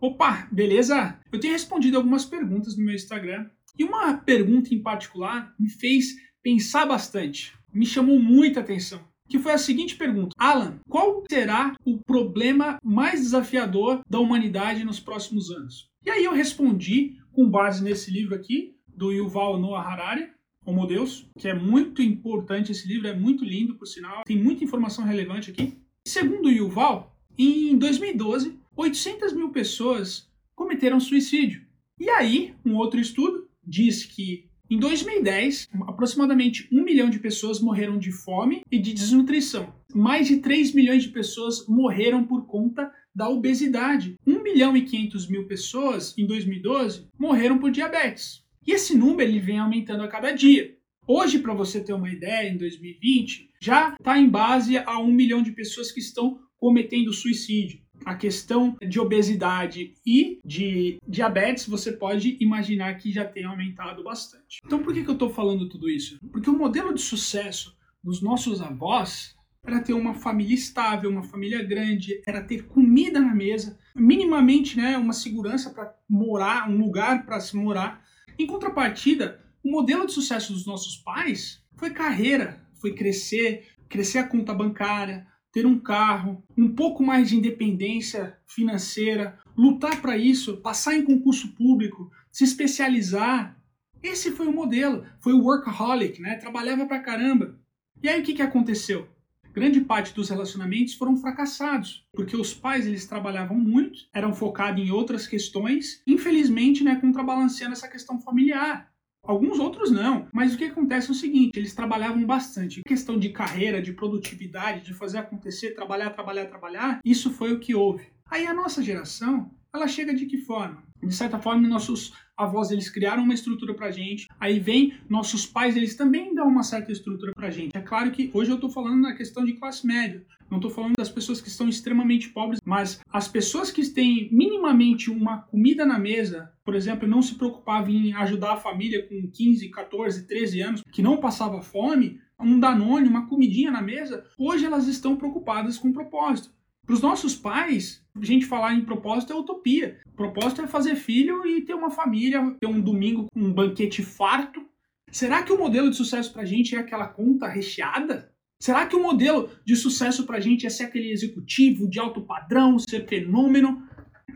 Opa, beleza? Eu tenho respondido algumas perguntas no meu Instagram e uma pergunta em particular me fez pensar bastante, me chamou muita atenção. Que foi a seguinte pergunta: Alan, qual será o problema mais desafiador da humanidade nos próximos anos? E aí eu respondi com base nesse livro aqui, do Yuval Noah Harari, Homo Deus, que é muito importante esse livro, é muito lindo, por sinal, tem muita informação relevante aqui. Segundo o Yuval, em 2012, 800 mil pessoas cometeram suicídio. E aí, um outro estudo diz que em 2010, aproximadamente 1 milhão de pessoas morreram de fome e de desnutrição. Mais de 3 milhões de pessoas morreram por conta da obesidade. 1 milhão e 500 mil pessoas em 2012 morreram por diabetes. E esse número ele vem aumentando a cada dia. Hoje, para você ter uma ideia, em 2020, já está em base a 1 milhão de pessoas que estão cometendo suicídio a questão de obesidade e de diabetes, você pode imaginar que já tem aumentado bastante. Então, por que, que eu estou falando tudo isso? Porque o modelo de sucesso dos nossos avós era ter uma família estável, uma família grande, era ter comida na mesa, minimamente né, uma segurança para morar, um lugar para se morar. Em contrapartida, o modelo de sucesso dos nossos pais foi carreira, foi crescer, crescer a conta bancária, ter um carro, um pouco mais de independência financeira, lutar para isso, passar em concurso público, se especializar. Esse foi o modelo, foi o workaholic, né? Trabalhava pra caramba. E aí o que, que aconteceu? Grande parte dos relacionamentos foram fracassados, porque os pais eles trabalhavam muito, eram focados em outras questões, infelizmente, né, contrabalanceando essa questão familiar. Alguns outros não, mas o que acontece é o seguinte: eles trabalhavam bastante. Questão de carreira, de produtividade, de fazer acontecer, trabalhar, trabalhar, trabalhar, isso foi o que houve. Aí a nossa geração, ela chega de que forma? De certa forma, nossos avós eles criaram uma estrutura pra gente. Aí vem nossos pais, eles também dão uma certa estrutura pra gente. É claro que hoje eu tô falando na questão de classe média. Não estou falando das pessoas que estão extremamente pobres, mas as pessoas que têm minimamente uma comida na mesa, por exemplo, não se preocupavam em ajudar a família com 15, 14, 13 anos, que não passava fome, um Danone, uma comidinha na mesa, hoje elas estão preocupadas com propósito. Para os nossos pais, a gente falar em propósito é utopia. Propósito é fazer filho e ter uma família, ter um domingo com um banquete farto. Será que o modelo de sucesso para a gente é aquela conta recheada? Será que o modelo de sucesso para a gente é ser aquele executivo de alto padrão, ser fenômeno?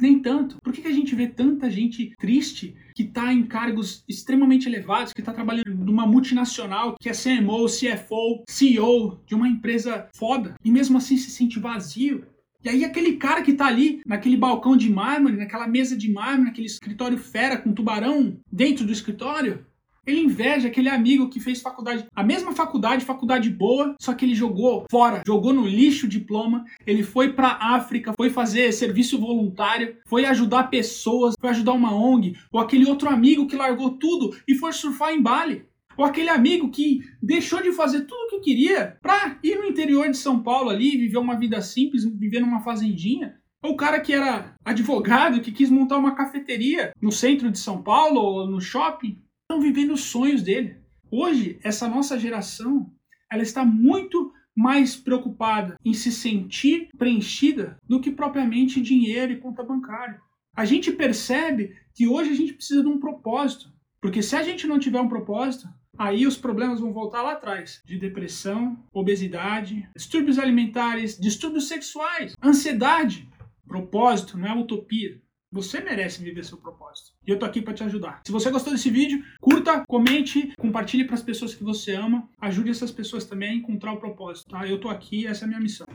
Nem tanto. Por que, que a gente vê tanta gente triste que está em cargos extremamente elevados, que está trabalhando numa multinacional, que é CMO, CFO, CEO de uma empresa foda, e mesmo assim se sente vazio? E aí aquele cara que está ali naquele balcão de mármore, naquela mesa de mármore, naquele escritório fera com tubarão dentro do escritório, ele inveja aquele amigo que fez faculdade, a mesma faculdade, faculdade boa, só que ele jogou fora, jogou no lixo o diploma. Ele foi para África, foi fazer serviço voluntário, foi ajudar pessoas, foi ajudar uma ONG, ou aquele outro amigo que largou tudo e foi surfar em Bali. Ou aquele amigo que deixou de fazer tudo o que queria para ir no interior de São Paulo ali, viver uma vida simples, viver numa fazendinha. Ou o cara que era advogado, que quis montar uma cafeteria no centro de São Paulo ou no shopping estão vivendo os sonhos dele. Hoje, essa nossa geração, ela está muito mais preocupada em se sentir preenchida do que propriamente dinheiro e conta bancária. A gente percebe que hoje a gente precisa de um propósito, porque se a gente não tiver um propósito, aí os problemas vão voltar lá atrás, de depressão, obesidade, distúrbios alimentares, distúrbios sexuais, ansiedade. Propósito não é utopia. Você merece viver seu propósito. E eu tô aqui para te ajudar. Se você gostou desse vídeo, curta, comente, compartilhe para as pessoas que você ama. Ajude essas pessoas também a encontrar o propósito, tá? Eu tô aqui, essa é a minha missão.